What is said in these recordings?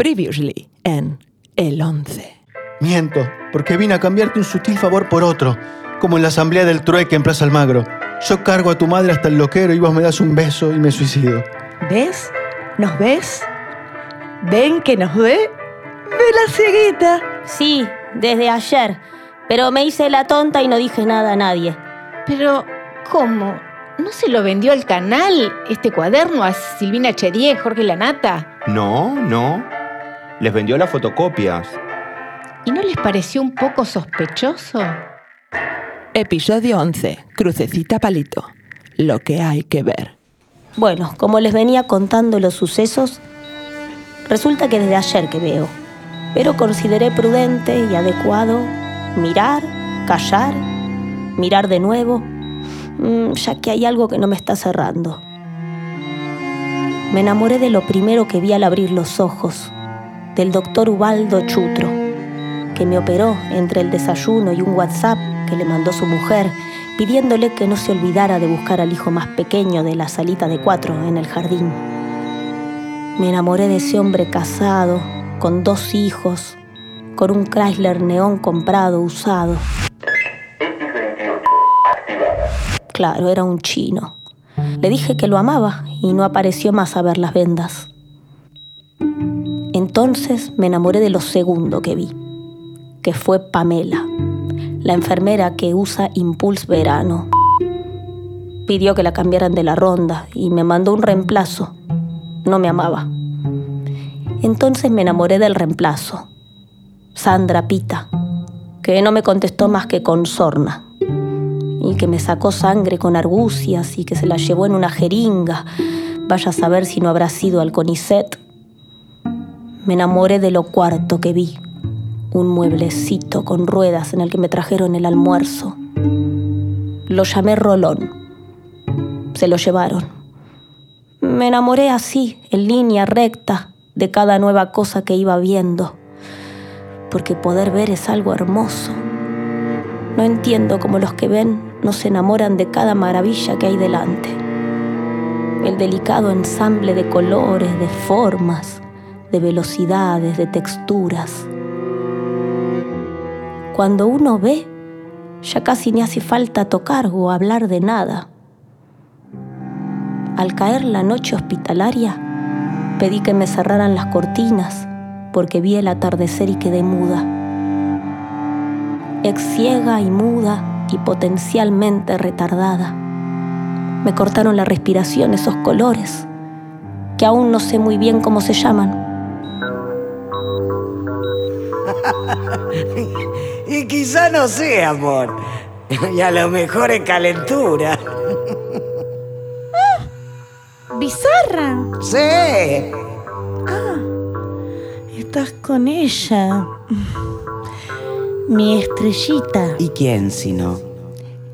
Previously en El 11. Miento, porque vine a cambiarte un sutil favor por otro, como en la asamblea del trueque en Plaza Almagro. Yo cargo a tu madre hasta el loquero y vos me das un beso y me suicido. ¿Ves? ¿Nos ves? ¿Ven que nos ve? ¡Ve la cieguita! Sí, desde ayer. Pero me hice la tonta y no dije nada a nadie. Pero, ¿cómo? ¿No se lo vendió al canal este cuaderno a Silvina Cherier, Jorge Lanata? No, no. Les vendió las fotocopias. ¿Y no les pareció un poco sospechoso? Episodio 11. Crucecita palito. Lo que hay que ver. Bueno, como les venía contando los sucesos, resulta que desde ayer que veo. Pero consideré prudente y adecuado mirar, callar, mirar de nuevo, mm, ya que hay algo que no me está cerrando. Me enamoré de lo primero que vi al abrir los ojos, del doctor Ubaldo Chutro, que me operó entre el desayuno y un WhatsApp que le mandó su mujer, pidiéndole que no se olvidara de buscar al hijo más pequeño de la salita de cuatro en el jardín. Me enamoré de ese hombre casado, con dos hijos, con un Chrysler neón comprado, usado. Claro, era un chino. Le dije que lo amaba y no apareció más a ver las vendas. Entonces me enamoré de lo segundo que vi, que fue Pamela, la enfermera que usa Impulse Verano. Pidió que la cambiaran de la ronda y me mandó un reemplazo. No me amaba. Entonces me enamoré del reemplazo, Sandra Pita, que no me contestó más que con sorna y que me sacó sangre con argucias y que se la llevó en una jeringa. Vaya a saber si no habrá sido al CONICET. Me enamoré de lo cuarto que vi, un mueblecito con ruedas en el que me trajeron el almuerzo. Lo llamé Rolón. Se lo llevaron. Me enamoré así, en línea recta, de cada nueva cosa que iba viendo, porque poder ver es algo hermoso. No entiendo cómo los que ven no se enamoran de cada maravilla que hay delante. El delicado ensamble de colores, de formas, de velocidades, de texturas. Cuando uno ve, ya casi ni hace falta tocar o hablar de nada. Al caer la noche hospitalaria, pedí que me cerraran las cortinas porque vi el atardecer y quedé muda. Ex ciega y muda y potencialmente retardada. Me cortaron la respiración esos colores, que aún no sé muy bien cómo se llaman. Y quizá no sea amor. Y a lo mejor es calentura. Bizarra. Sí. Estás con ella. Mi estrellita. ¿Y quién si no?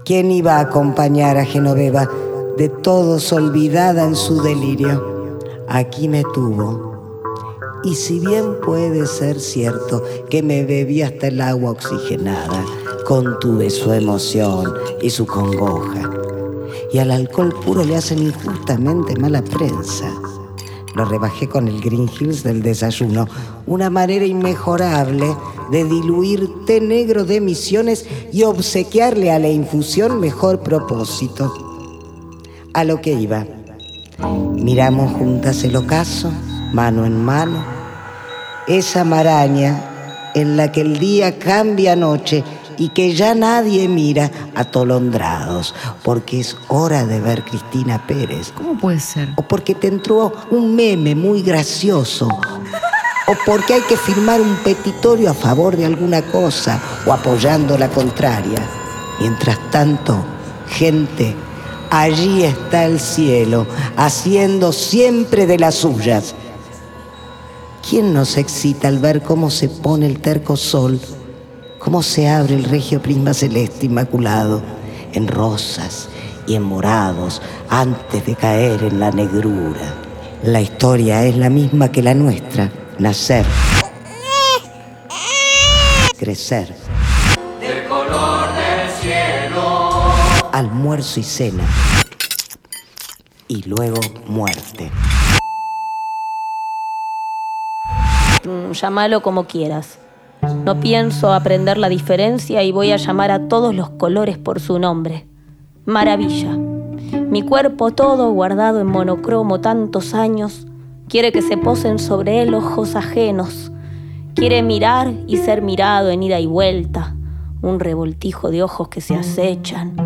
¿Quién iba a acompañar a Genoveva de todos olvidada en su delirio? Aquí me tuvo. Y si bien puede ser cierto que me bebí hasta el agua oxigenada, contuve su emoción y su congoja. Y al alcohol puro le hacen injustamente mala prensa. Lo rebajé con el Green Hills del desayuno, una manera inmejorable de diluir té negro de emisiones y obsequiarle a la infusión mejor propósito. A lo que iba. Miramos juntas el ocaso, mano en mano, esa maraña en la que el día cambia a noche y que ya nadie mira atolondrados, porque es hora de ver Cristina Pérez. ¿Cómo puede ser? O porque te entró un meme muy gracioso. O porque hay que firmar un petitorio a favor de alguna cosa o apoyando la contraria. Mientras tanto, gente, allí está el cielo, haciendo siempre de las suyas. ¿Quién nos excita al ver cómo se pone el terco sol cómo se abre el regio prisma celeste inmaculado en rosas y en morados antes de caer en la negrura. La historia es la misma que la nuestra, nacer, crecer, del color del cielo, almuerzo y cena, y luego muerte. Mm, llámalo como quieras. No pienso aprender la diferencia y voy a llamar a todos los colores por su nombre. Maravilla. Mi cuerpo todo guardado en monocromo tantos años, quiere que se posen sobre él ojos ajenos. Quiere mirar y ser mirado en ida y vuelta. Un revoltijo de ojos que se acechan.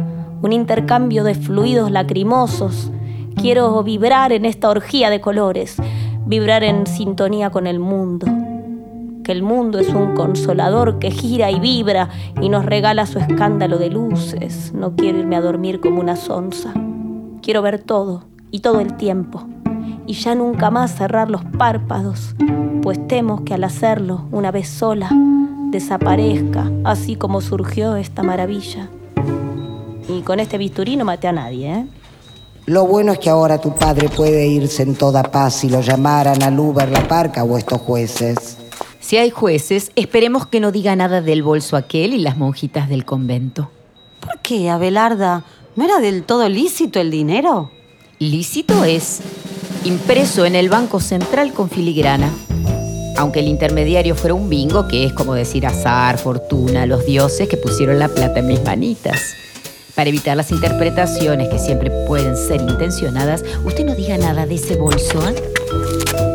Un intercambio de fluidos lacrimosos. Quiero vibrar en esta orgía de colores. Vibrar en sintonía con el mundo que el mundo es un consolador que gira y vibra y nos regala su escándalo de luces. No quiero irme a dormir como una sonza. Quiero ver todo y todo el tiempo y ya nunca más cerrar los párpados, pues temo que al hacerlo una vez sola desaparezca, así como surgió esta maravilla. Y con este bisturí no maté a nadie, ¿eh? Lo bueno es que ahora tu padre puede irse en toda paz si lo llamaran al Uber, la parca o estos jueces. Si hay jueces, esperemos que no diga nada del bolso aquel y las monjitas del convento. ¿Por qué, Abelarda? ¿No era del todo lícito el dinero? Lícito es impreso en el Banco Central con filigrana. Aunque el intermediario fuera un bingo, que es como decir azar, fortuna, los dioses que pusieron la plata en mis manitas. Para evitar las interpretaciones que siempre pueden ser intencionadas, usted no diga nada de ese bolso. ¿eh?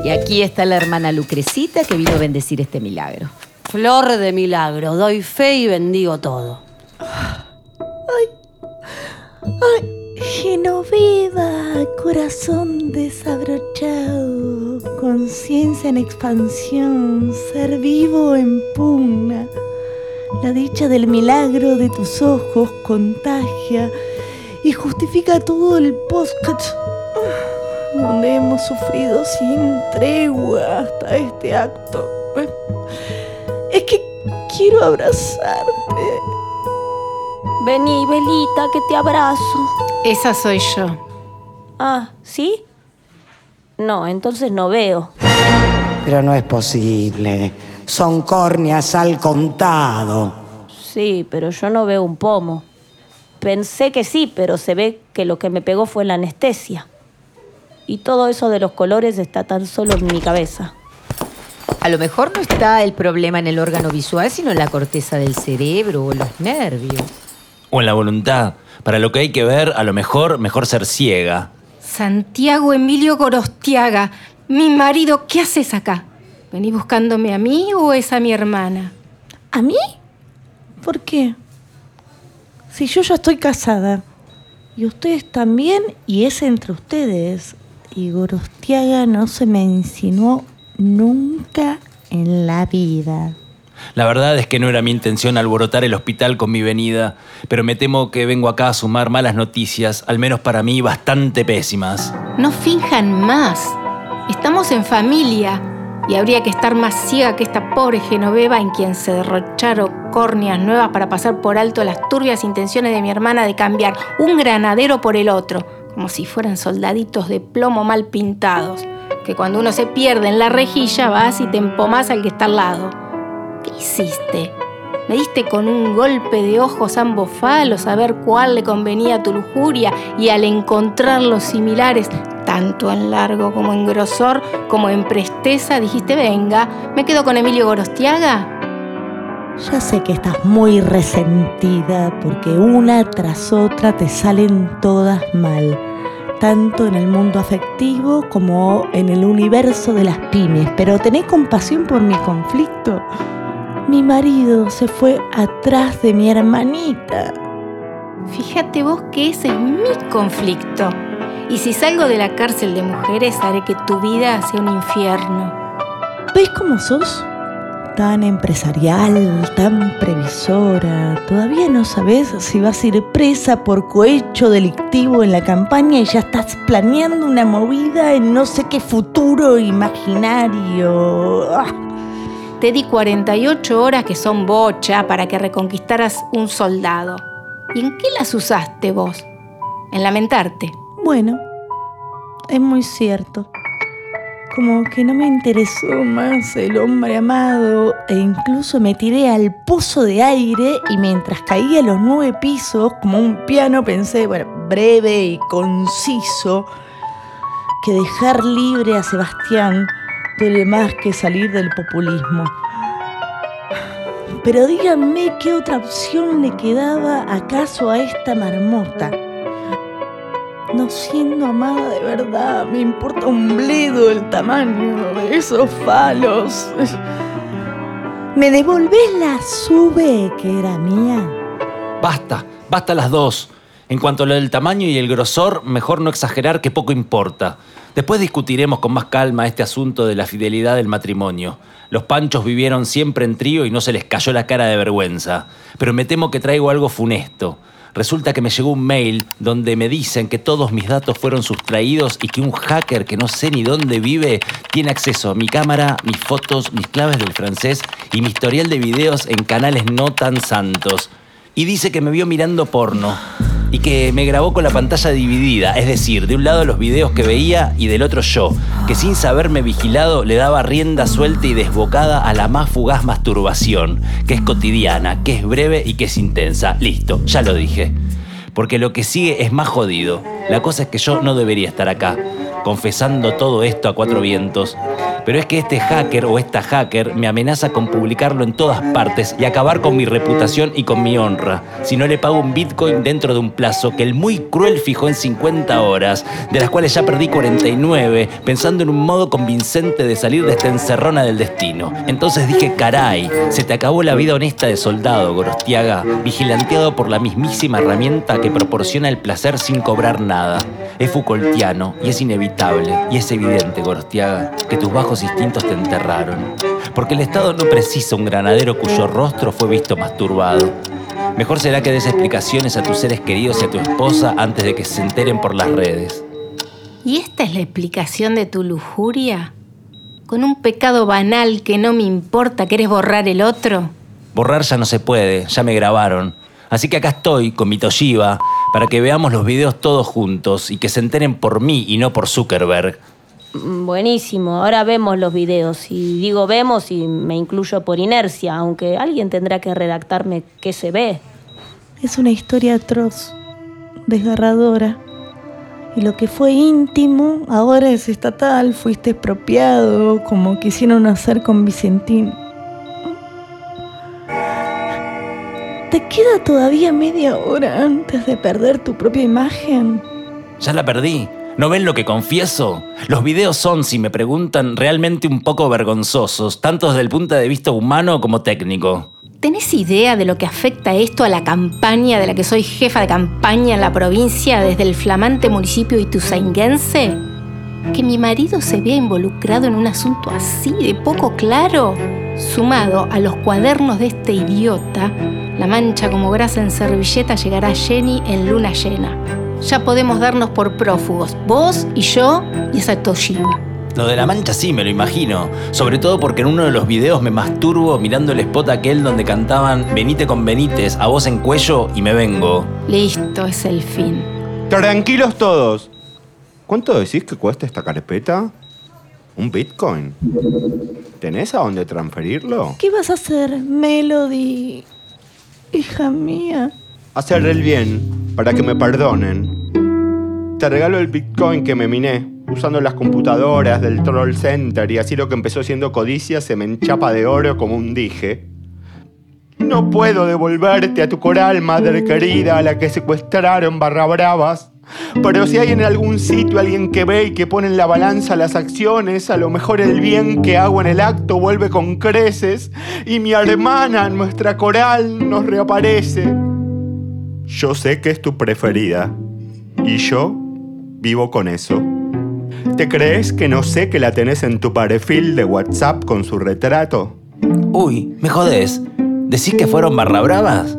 Y aquí está la hermana Lucrecita que vino a bendecir este milagro. Flor de milagro, doy fe y bendigo todo. Ay, Genoveva, corazón desabrochado, conciencia en expansión, ser vivo en pugna. La dicha del milagro de tus ojos contagia y justifica todo el podcast donde hemos sufrido sin tregua hasta este acto. Es que quiero abrazarte. Vení, Belita, que te abrazo. Esa soy yo. Ah, ¿sí? No, entonces no veo. Pero no es posible. Son córneas al contado. Sí, pero yo no veo un pomo. Pensé que sí, pero se ve que lo que me pegó fue la anestesia. Y todo eso de los colores está tan solo en mi cabeza. A lo mejor no está el problema en el órgano visual, sino en la corteza del cerebro o los nervios. O en la voluntad. Para lo que hay que ver, a lo mejor, mejor ser ciega. Santiago Emilio Gorostiaga, mi marido, ¿qué haces acá? ¿Venís buscándome a mí o es a mi hermana? ¿A mí? ¿Por qué? Si yo ya estoy casada. Y ustedes también, y es entre ustedes. Y Gorostiaga no se me insinuó nunca en la vida. La verdad es que no era mi intención alborotar el hospital con mi venida, pero me temo que vengo acá a sumar malas noticias, al menos para mí bastante pésimas. No finjan más. Estamos en familia y habría que estar más ciega que esta pobre Genoveva en quien se derrocharon córneas nuevas para pasar por alto las turbias intenciones de mi hermana de cambiar un granadero por el otro, como si fueran soldaditos de plomo mal pintados, que cuando uno se pierde en la rejilla vas y te empomas al que está al lado. ¿Qué hiciste? Me diste con un golpe de ojos ambos falos a ver cuál le convenía a tu lujuria y al encontrarlos similares, tanto en largo como en grosor, como en presteza, dijiste, venga, ¿me quedo con Emilio Gorostiaga? Ya sé que estás muy resentida porque una tras otra te salen todas mal, tanto en el mundo afectivo como en el universo de las pymes, pero tenés compasión por mi conflicto. Mi marido se fue atrás de mi hermanita. Fíjate vos que ese es mi conflicto. Y si salgo de la cárcel de mujeres, haré que tu vida sea un infierno. ¿Ves cómo sos? Tan empresarial, tan previsora. Todavía no sabes si vas a ir presa por cohecho delictivo en la campaña y ya estás planeando una movida en no sé qué futuro imaginario. Ah. Te di 48 horas que son bocha para que reconquistaras un soldado. ¿Y en qué las usaste vos? En lamentarte. Bueno, es muy cierto. Como que no me interesó más el hombre amado e incluso me tiré al pozo de aire y mientras caía los nueve pisos como un piano pensé, bueno, breve y conciso, que dejar libre a Sebastián duele más que salir del populismo. Pero díganme qué otra opción le quedaba acaso a esta marmota. No siendo amada de verdad, me importa un bledo el tamaño de esos falos. ¿Me devolvés la sube que era mía? Basta, basta las dos. En cuanto a lo del tamaño y el grosor, mejor no exagerar que poco importa. Después discutiremos con más calma este asunto de la fidelidad del matrimonio. Los panchos vivieron siempre en trío y no se les cayó la cara de vergüenza. Pero me temo que traigo algo funesto. Resulta que me llegó un mail donde me dicen que todos mis datos fueron sustraídos y que un hacker que no sé ni dónde vive tiene acceso a mi cámara, mis fotos, mis claves del francés y mi historial de videos en canales no tan santos. Y dice que me vio mirando porno y que me grabó con la pantalla dividida, es decir, de un lado los videos que veía y del otro yo, que sin saberme vigilado le daba rienda suelta y desbocada a la más fugaz masturbación, que es cotidiana, que es breve y que es intensa. Listo, ya lo dije. Porque lo que sigue es más jodido. La cosa es que yo no debería estar acá, confesando todo esto a cuatro vientos. Pero es que este hacker o esta hacker me amenaza con publicarlo en todas partes y acabar con mi reputación y con mi honra, si no le pago un bitcoin dentro de un plazo que el muy cruel fijó en 50 horas, de las cuales ya perdí 49, pensando en un modo convincente de salir de esta encerrona del destino. Entonces dije, caray, se te acabó la vida honesta de soldado, Gorostiaga, vigilanteado por la mismísima herramienta que proporciona el placer sin cobrar nada. Es Foucaultiano y es inevitable y es evidente, Gorostiaga, que tus bajos instintos te enterraron. Porque el Estado no precisa un granadero cuyo rostro fue visto masturbado. Mejor será que des explicaciones a tus seres queridos y a tu esposa antes de que se enteren por las redes. ¿Y esta es la explicación de tu lujuria? ¿Con un pecado banal que no me importa, querés borrar el otro? Borrar ya no se puede, ya me grabaron. Así que acá estoy con mi Toshiba para que veamos los videos todos juntos y que se enteren por mí y no por Zuckerberg. Mm, Buenísimo, ahora vemos los videos. Y digo vemos y me incluyo por inercia, aunque alguien tendrá que redactarme qué se ve. Es una historia atroz, desgarradora. Y lo que fue íntimo ahora es estatal, fuiste expropiado, como quisieron hacer con Vicentín. ¿Te queda todavía media hora antes de perder tu propia imagen? Ya la perdí. ¿No ven lo que confieso? Los videos son, si me preguntan, realmente un poco vergonzosos, tanto desde el punto de vista humano como técnico. ¿Tenés idea de lo que afecta esto a la campaña de la que soy jefa de campaña en la provincia desde el flamante municipio ituzainguense? Que mi marido se vea involucrado en un asunto así de poco claro, sumado a los cuadernos de este idiota, la mancha como grasa en servilleta llegará a Jenny en luna llena. Ya podemos darnos por prófugos, vos y yo y esa Toshiba. Lo de la mancha sí, me lo imagino. Sobre todo porque en uno de los videos me masturbo mirando el spot aquel donde cantaban Venite con Benítez, a voz en cuello y me vengo. Listo, es el fin. Tranquilos todos. ¿Cuánto decís que cuesta esta carpeta? ¿Un Bitcoin? ¿Tenés a dónde transferirlo? ¿Qué vas a hacer, Melody? Hija mía. Hacer el bien, para que me perdonen. Te regalo el Bitcoin que me miné, usando las computadoras del Troll Center y así lo que empezó siendo codicia se me enchapa de oro como un dije. No puedo devolverte a tu coral, madre querida, a la que secuestraron barra bravas. Pero si hay en algún sitio alguien que ve y que pone en la balanza las acciones, a lo mejor el bien que hago en el acto vuelve con creces y mi hermana, nuestra coral, nos reaparece. Yo sé que es tu preferida y yo vivo con eso. ¿Te crees que no sé que la tenés en tu perfil de WhatsApp con su retrato? Uy, me jodés. ¿Decís que fueron barra bravas?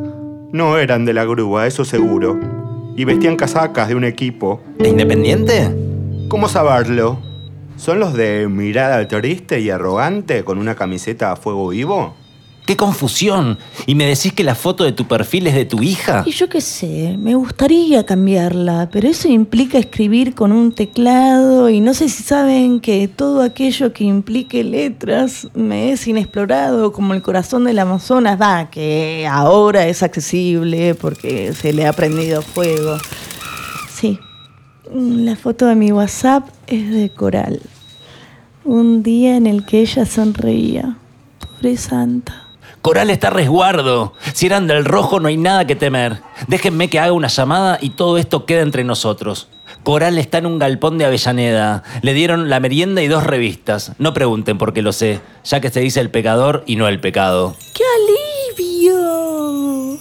No eran de la grúa, eso seguro. Y vestían casacas de un equipo. ¿De Independiente? ¿Cómo saberlo? ¿Son los de mirada triste y arrogante con una camiseta a fuego vivo? ¡Qué confusión! ¿Y me decís que la foto de tu perfil es de tu hija? Y yo qué sé, me gustaría cambiarla, pero eso implica escribir con un teclado y no sé si saben que todo aquello que implique letras me es inexplorado, como el corazón del Amazonas, va, que ahora es accesible porque se le ha prendido fuego. Sí, la foto de mi WhatsApp es de coral. Un día en el que ella sonreía. Pobre santa. Coral está a resguardo. Si eran del rojo no hay nada que temer. Déjenme que haga una llamada y todo esto queda entre nosotros. Coral está en un galpón de Avellaneda. Le dieron la merienda y dos revistas. No pregunten por qué lo sé, ya que se dice el pecador y no el pecado. ¡Qué alivio!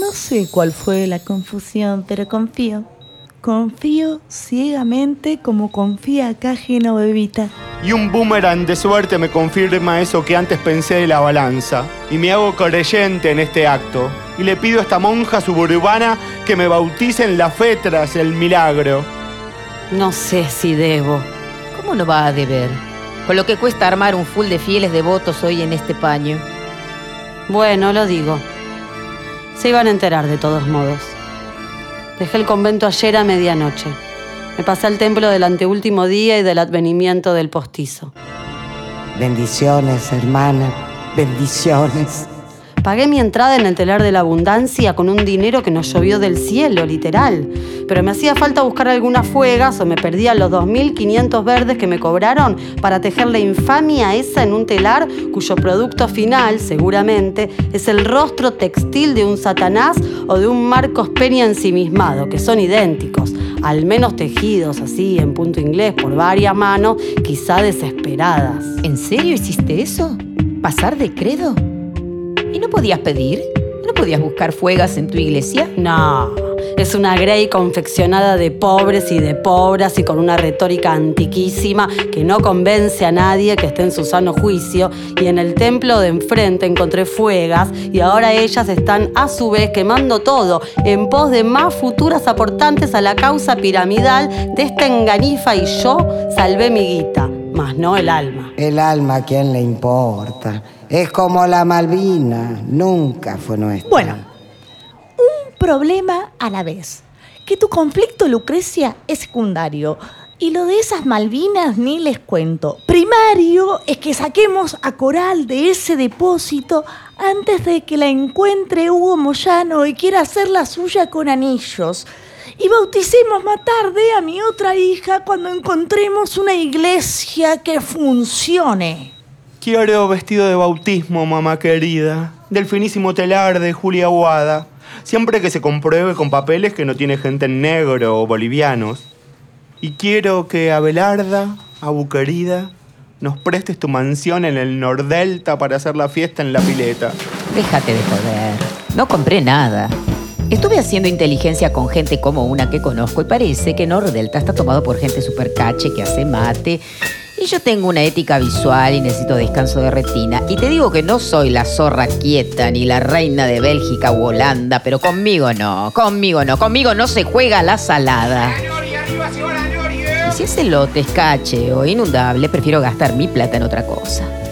No sé cuál fue la confusión, pero confío. Confío ciegamente como confía acá Genovevita. Y un boomerang de suerte me confirma eso que antes pensé de la balanza. Y me hago creyente en este acto. Y le pido a esta monja suburbana que me bautice en la fe tras el milagro. No sé si debo. ¿Cómo no va a deber? Con lo que cuesta armar un full de fieles devotos hoy en este paño. Bueno, lo digo. Se iban a enterar de todos modos. Dejé el convento ayer a medianoche. Me pasé al templo del anteúltimo día y del advenimiento del postizo. Bendiciones, hermana. Bendiciones. Pagué mi entrada en el telar de la abundancia con un dinero que nos llovió del cielo, literal. Pero me hacía falta buscar algunas fuegas o me perdía los 2.500 verdes que me cobraron para tejer la infamia esa en un telar cuyo producto final, seguramente, es el rostro textil de un Satanás o de un Marcos Peña ensimismado, que son idénticos, al menos tejidos así en punto inglés por varias manos, quizá desesperadas. ¿En serio hiciste eso? ¿Pasar de credo? ¿Y no podías pedir? ¿No podías buscar fuegas en tu iglesia? No, es una Grey confeccionada de pobres y de pobres y con una retórica antiquísima que no convence a nadie que esté en su sano juicio. Y en el templo de enfrente encontré fuegas y ahora ellas están a su vez quemando todo en pos de más futuras aportantes a la causa piramidal de esta enganifa y yo salvé mi guita, más no el alma. El alma, ¿a quién le importa? Es como la Malvina, nunca fue nuestra. Bueno, un problema a la vez. Que tu conflicto, Lucrecia, es secundario. Y lo de esas Malvinas ni les cuento. Primario es que saquemos a Coral de ese depósito antes de que la encuentre Hugo Moyano y quiera hacer la suya con anillos. Y bauticemos más tarde a mi otra hija cuando encontremos una iglesia que funcione. Quiero vestido de bautismo, mamá querida. Del finísimo telar de Julia Aguada. Siempre que se compruebe con papeles que no tiene gente en negro o bolivianos. Y quiero que Abelarda, Abu querida, nos prestes tu mansión en el Nordelta para hacer la fiesta en la pileta. Déjate de joder. No compré nada. Estuve haciendo inteligencia con gente como una que conozco y parece que Nordelta está tomado por gente super cache que hace mate. Y yo tengo una ética visual y necesito descanso de retina. Y te digo que no soy la zorra quieta ni la reina de Bélgica o Holanda, pero conmigo no, conmigo no, conmigo no se juega la salada. Y si ese lote es cache o inundable, prefiero gastar mi plata en otra cosa.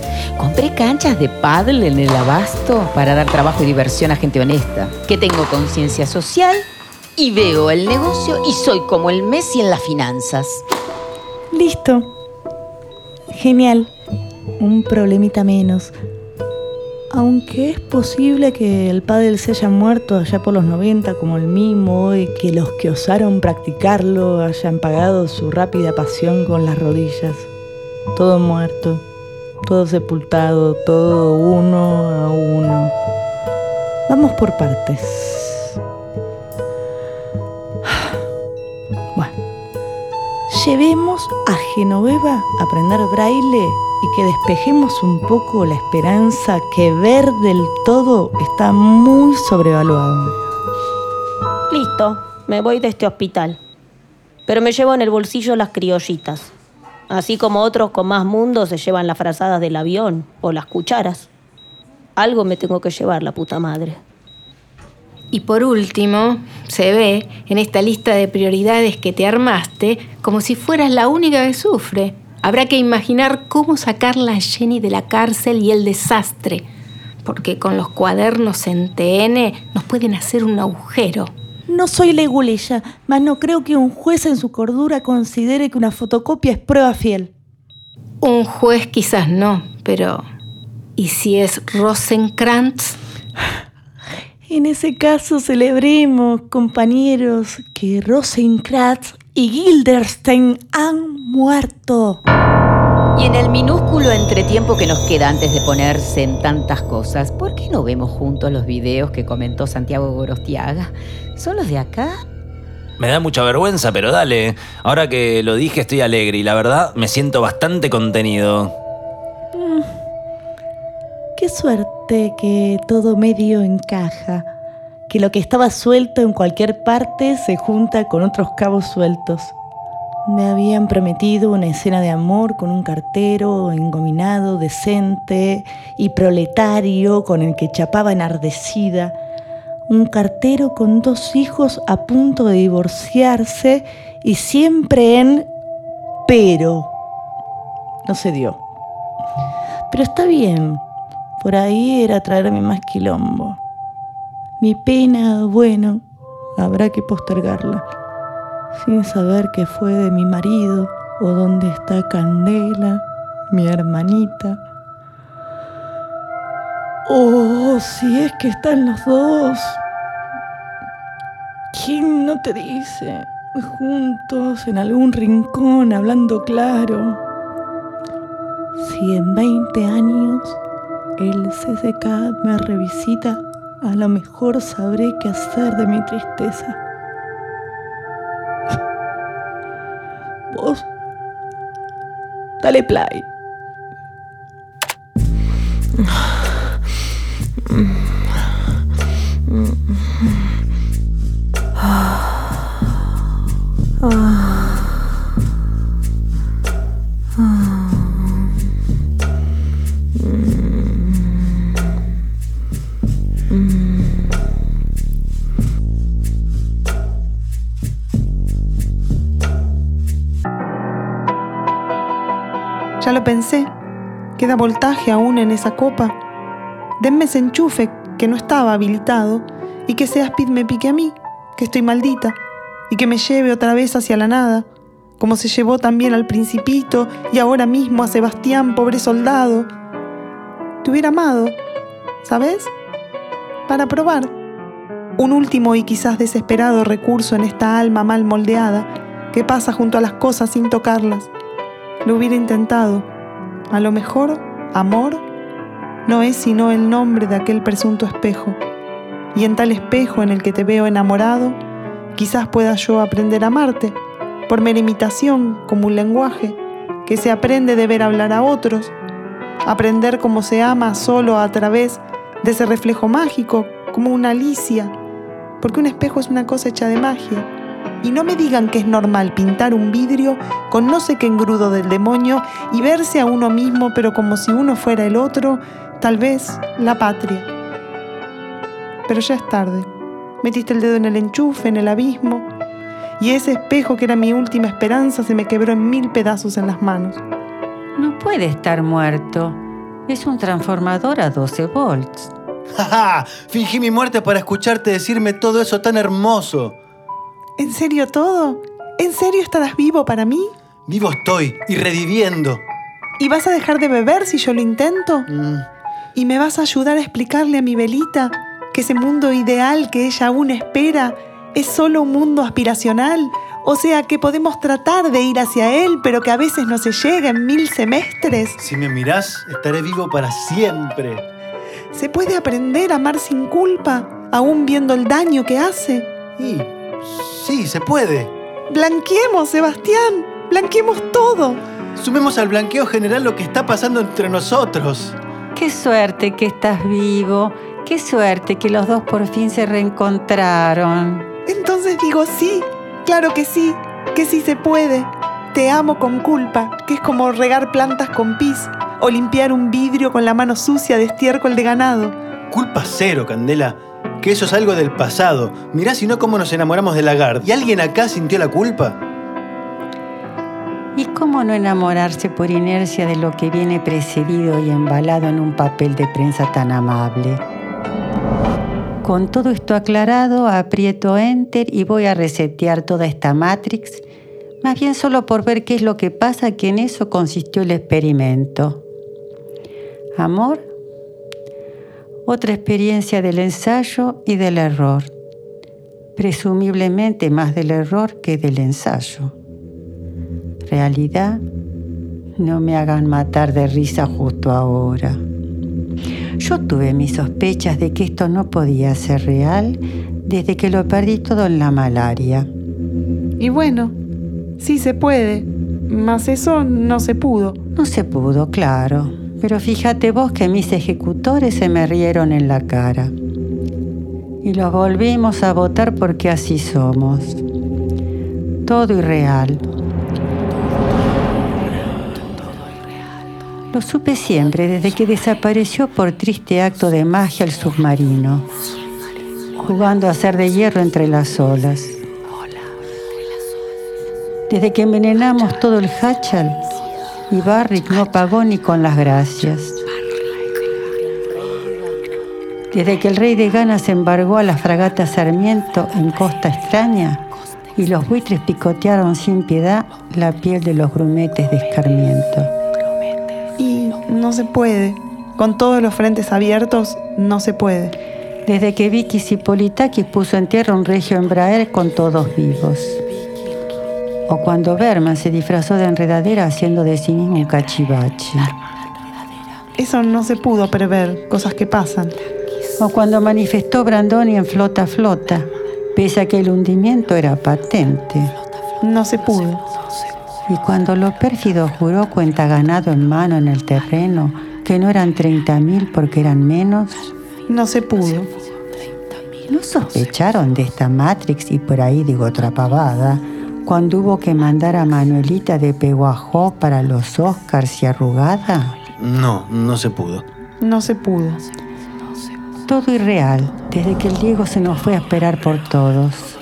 Compré canchas de paddle en el abasto para dar trabajo y diversión a gente honesta, que tengo conciencia social y veo el negocio y soy como el Messi en las finanzas. Listo. Genial. Un problemita menos. Aunque es posible que el pádel se haya muerto allá por los 90 como el mimo y que los que osaron practicarlo hayan pagado su rápida pasión con las rodillas. Todo muerto, todo sepultado, todo uno a uno. Vamos por partes. Bueno, llevemos a Genoveva a aprender braille y que despejemos un poco la esperanza que ver del todo está muy sobrevaluado. Listo, me voy de este hospital. Pero me llevo en el bolsillo las criollitas. Así como otros con más mundo se llevan las frazadas del avión o las cucharas. Algo me tengo que llevar, la puta madre. Y por último, se ve en esta lista de prioridades que te armaste como si fueras la única que sufre. Habrá que imaginar cómo sacarla a Jenny de la cárcel y el desastre, porque con los cuadernos en TN nos pueden hacer un agujero. No soy leguleya, mas no creo que un juez en su cordura considere que una fotocopia es prueba fiel. Un juez quizás no, pero ¿y si es Rosenkrantz? En ese caso celebremos, compañeros, que Rosenkrantz y Gilderstein han muerto. Y en el minúsculo entretiempo que nos queda antes de ponerse en tantas cosas, ¿por qué no vemos juntos los videos que comentó Santiago Gorostiaga? ¿Son los de acá? Me da mucha vergüenza, pero dale. Ahora que lo dije estoy alegre y la verdad me siento bastante contenido. Qué suerte que todo medio encaja, que lo que estaba suelto en cualquier parte se junta con otros cabos sueltos. Me habían prometido una escena de amor con un cartero engominado, decente y proletario con el que chapaba enardecida. Un cartero con dos hijos a punto de divorciarse y siempre en pero. No se dio. Pero está bien. Por ahí era traerme más quilombo. Mi pena, bueno, habrá que postergarla sin saber qué fue de mi marido o dónde está Candela, mi hermanita. Oh, si es que están los dos. ¿Quién no te dice? Juntos en algún rincón hablando claro. Si en 20 años el CCK me revisita, a lo mejor sabré qué hacer de mi tristeza. Dale play. Pensé. Queda voltaje aún en esa copa. Denme ese enchufe que no estaba habilitado y que ese áspid me pique a mí, que estoy maldita, y que me lleve otra vez hacia la nada, como se llevó también al principito y ahora mismo a Sebastián, pobre soldado. Te hubiera amado, ¿sabes? Para probar. Un último y quizás desesperado recurso en esta alma mal moldeada que pasa junto a las cosas sin tocarlas. Lo hubiera intentado. A lo mejor, amor no es sino el nombre de aquel presunto espejo. Y en tal espejo en el que te veo enamorado, quizás pueda yo aprender a amarte, por mera imitación, como un lenguaje, que se aprende de ver hablar a otros, aprender cómo se ama solo a través de ese reflejo mágico, como una Alicia, porque un espejo es una cosa hecha de magia. Y no me digan que es normal pintar un vidrio con no sé qué engrudo del demonio y verse a uno mismo, pero como si uno fuera el otro, tal vez la patria. Pero ya es tarde. Metiste el dedo en el enchufe, en el abismo, y ese espejo que era mi última esperanza se me quebró en mil pedazos en las manos. No puede estar muerto. Es un transformador a 12 volts. ¡Ja, Fingí mi muerte para escucharte decirme todo eso tan hermoso. ¿En serio todo? ¿En serio estarás vivo para mí? Vivo estoy y reviviendo. ¿Y vas a dejar de beber si yo lo intento? Mm, ¿Y me vas a ayudar a explicarle a mi velita que ese mundo ideal que ella aún espera es solo un mundo aspiracional? O sea, que podemos tratar de ir hacia él, pero que a veces no se llega en mil semestres. si me mirás, estaré vivo para siempre. ¿Se puede aprender a amar sin culpa, aún viendo el daño que hace? Y sí, se puede. Blanqueemos, Sebastián. Blanqueemos todo. Sumemos al blanqueo general lo que está pasando entre nosotros. Qué suerte que estás vivo. Qué suerte que los dos por fin se reencontraron. Entonces digo sí, claro que sí, que sí se puede. Te amo con culpa, que es como regar plantas con pis o limpiar un vidrio con la mano sucia de estiércol de ganado. Culpa cero, Candela. Que eso es algo del pasado. Mirá si no cómo nos enamoramos de Lagarde. ¿Y alguien acá sintió la culpa? ¿Y cómo no enamorarse por inercia de lo que viene precedido y embalado en un papel de prensa tan amable? Con todo esto aclarado, aprieto Enter y voy a resetear toda esta Matrix, más bien solo por ver qué es lo que pasa, que en eso consistió el experimento. Amor, otra experiencia del ensayo y del error. presumiblemente más del error que del ensayo. Realidad, no me hagan matar de risa justo ahora. Yo tuve mis sospechas de que esto no podía ser real desde que lo perdí todo en la malaria. Y bueno, sí se puede, mas eso no se pudo. No se pudo, claro. Pero fíjate vos que mis ejecutores se me rieron en la cara. Y los volvimos a votar porque así somos. Todo irreal. Lo supe siempre desde que desapareció por triste acto de magia el submarino, jugando a ser de hierro entre las olas. Desde que envenenamos todo el Hachal y Barrick no pagó ni con las gracias. Desde que el rey de Ghana se embargó a la fragata Sarmiento en Costa Extraña y los buitres picotearon sin piedad la piel de los grumetes de escarmiento. Y no se puede. Con todos los frentes abiertos, no se puede. Desde que Vicky Cipolitakis puso en tierra un regio Embraer con todos vivos. O cuando Berman se disfrazó de enredadera haciendo de sí mismo un cachivache. Eso no se pudo prever, cosas que pasan. O cuando manifestó Brandoni en flota flota, pese a que el hundimiento era patente. No se pudo. Y cuando lo pérfido juró cuenta ganado en mano en el terreno, que no eran 30.000 porque eran menos, No se pudo. ¿no sospecharon de esta Matrix y por ahí digo otra pavada? Cuando hubo que mandar a Manuelita de Peguajó para los Oscars y arrugada? No, no se pudo. No se pudo. Todo irreal, desde que el Diego se nos fue a esperar por todos.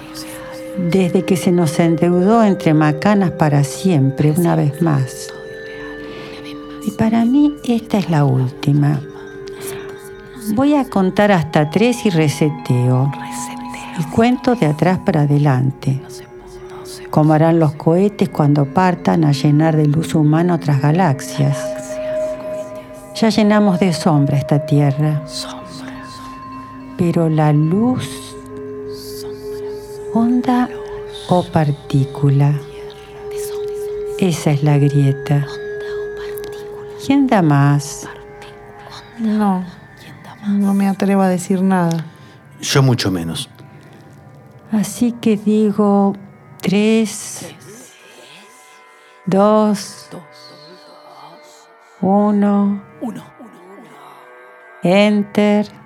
Desde que se nos endeudó entre macanas para siempre, una vez más. Y para mí esta es la última. Voy a contar hasta tres y reseteo. Y cuento de atrás para adelante. Como harán los cohetes cuando partan a llenar de luz humana otras galaxias. Ya llenamos de sombra esta tierra. Pero la luz, onda o partícula, esa es la grieta. ¿Quién da más? No. No me atrevo a decir nada. Yo mucho menos. Así que digo tres, dos, uno, enter.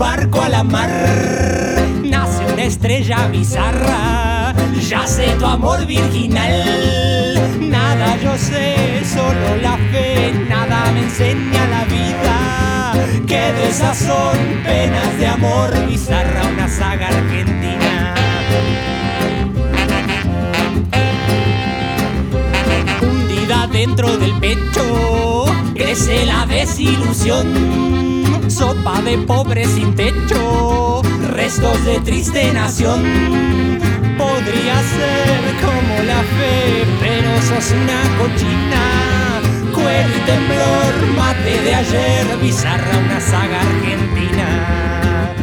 barco a la mar. Nace una estrella bizarra, yace tu amor virginal. Nada yo sé, solo la fe, nada me enseña la vida. Qué desazón, penas de amor, bizarra una saga argentina. Hundida dentro del pecho, crece la desilusión Sopa de pobre sin techo, restos de triste nación. Podría ser como la fe, pero sos una cochina. Cuero y temblor, mate de ayer, bizarra una saga argentina.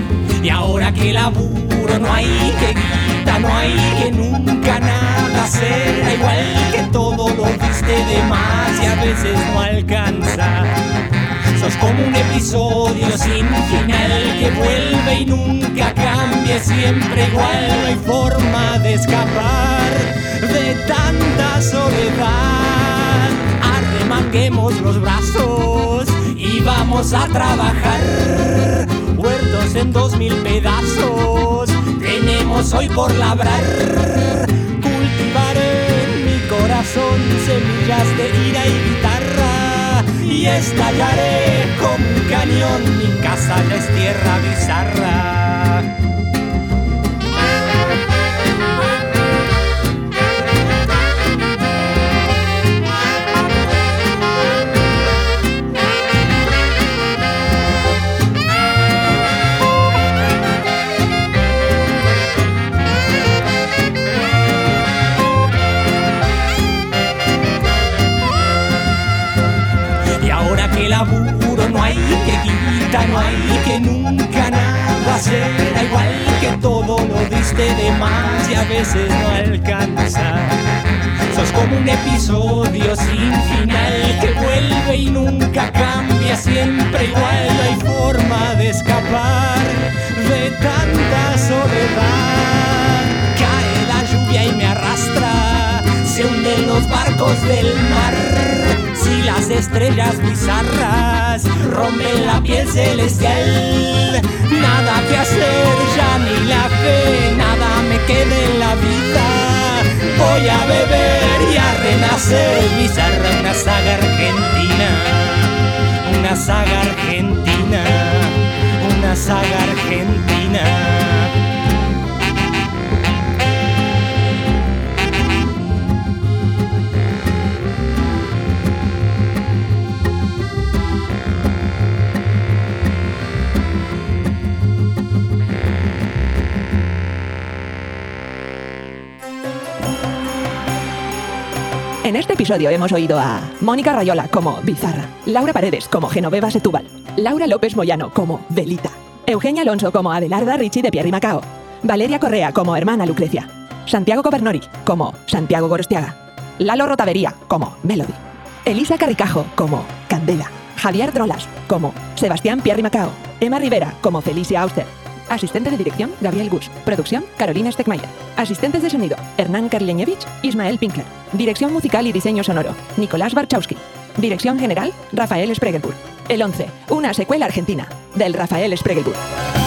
Y ahora que laburo no hay que guita, no hay que nunca nada será igual que todo lo diste de más y a veces no alcanza. Un episodio sin final que vuelve y nunca cambia, siempre igual, no hay forma de escapar de tanta soledad. Arremanguemos los brazos y vamos a trabajar. Huertos en dos mil pedazos, tenemos hoy por labrar. Cultivaré en mi corazón semillas de ira y guitarra y estallaré como un cañón. Mi casa ya es tierra bizarra. Ahora que laburo no hay que quita, no hay que nunca nada será igual que todo lo diste de más y a veces no alcanza. Sos como un episodio sin final que vuelve y nunca cambia, siempre igual, no hay forma de escapar de tanta soledad. Cae la lluvia y me arrastra, se hunden los barcos del mar. Las estrellas bizarras rompen la piel celestial, nada que hacer, ya ni la fe, nada me queda en la vida. Voy a beber y a renacer, bizarra, una saga argentina, una saga argentina, una saga argentina. En este episodio hemos oído a Mónica Rayola como Bizarra, Laura Paredes como Genoveva Setúbal, Laura López Moyano como Velita, Eugenia Alonso como Adelarda Ricci de Pierri Macao, Valeria Correa como hermana Lucrecia, Santiago Covernori como Santiago Gorostiaga, Lalo Rotavería como Melody, Elisa Carricajo como Candela, Javier Drolas como Sebastián Pierri Macao, Emma Rivera como Felicia Auster, Asistente de dirección, Gabriel Gus. Producción, Carolina Steckmayer. Asistentes de sonido, Hernán Karleñevich, Ismael Pinkler. Dirección musical y diseño sonoro, Nicolás Barchowski. Dirección general, Rafael Spregelburg. El 11, una secuela argentina, del Rafael Spregelburg.